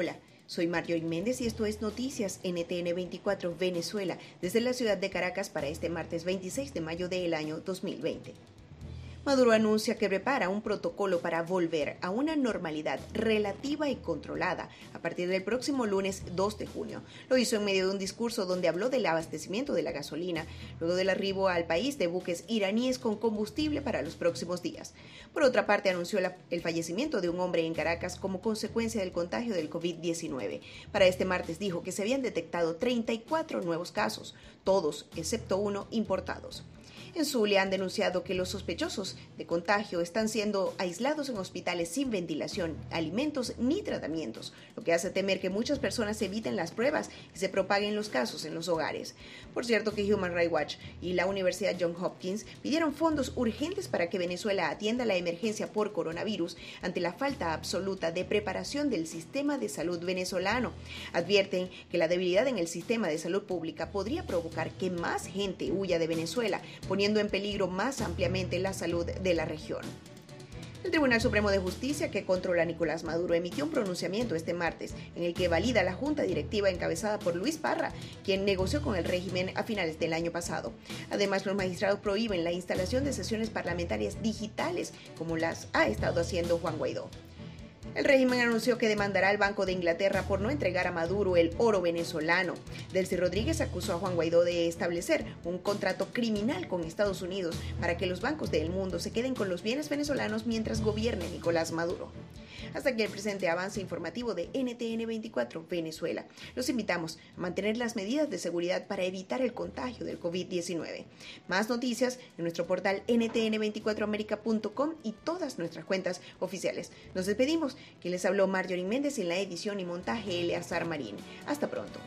Hola, soy Marjorie Méndez y esto es Noticias NTN 24 Venezuela desde la ciudad de Caracas para este martes 26 de mayo del año 2020. Maduro anuncia que prepara un protocolo para volver a una normalidad relativa y controlada a partir del próximo lunes 2 de junio. Lo hizo en medio de un discurso donde habló del abastecimiento de la gasolina, luego del arribo al país de buques iraníes con combustible para los próximos días. Por otra parte, anunció el fallecimiento de un hombre en Caracas como consecuencia del contagio del COVID-19. Para este martes dijo que se habían detectado 34 nuevos casos, todos excepto uno importados. En Zulia han denunciado que los sospechosos de contagio están siendo aislados en hospitales sin ventilación, alimentos ni tratamientos, lo que hace temer que muchas personas eviten las pruebas y se propaguen los casos en los hogares. Por cierto que Human Rights Watch y la Universidad Johns Hopkins pidieron fondos urgentes para que Venezuela atienda la emergencia por coronavirus ante la falta absoluta de preparación del sistema de salud venezolano. Advierten que la debilidad en el sistema de salud pública podría provocar que más gente huya de Venezuela, poniendo en peligro más ampliamente la salud de la región. El Tribunal Supremo de Justicia, que controla a Nicolás Maduro, emitió un pronunciamiento este martes en el que valida la junta directiva encabezada por Luis Parra, quien negoció con el régimen a finales del año pasado. Además, los magistrados prohíben la instalación de sesiones parlamentarias digitales, como las ha estado haciendo Juan Guaidó. El régimen anunció que demandará al Banco de Inglaterra por no entregar a Maduro el oro venezolano. Delcy Rodríguez acusó a Juan Guaidó de establecer un contrato criminal con Estados Unidos para que los bancos del mundo se queden con los bienes venezolanos mientras gobierne Nicolás Maduro. Hasta aquí el presente avance informativo de NTN 24 Venezuela. Los invitamos a mantener las medidas de seguridad para evitar el contagio del COVID-19. Más noticias en nuestro portal ntn24america.com y todas nuestras cuentas oficiales. Nos despedimos. Que les habló Marjorie Méndez en la edición y montaje Eleazar Marín. Hasta pronto.